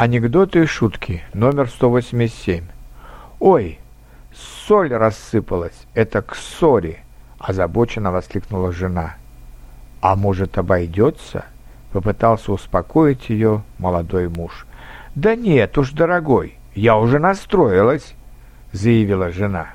Анекдоты и шутки, номер 187. «Ой, соль рассыпалась, это к ссоре!» – озабоченно воскликнула жена. «А может, обойдется?» – попытался успокоить ее молодой муж. «Да нет уж, дорогой, я уже настроилась», – заявила жена.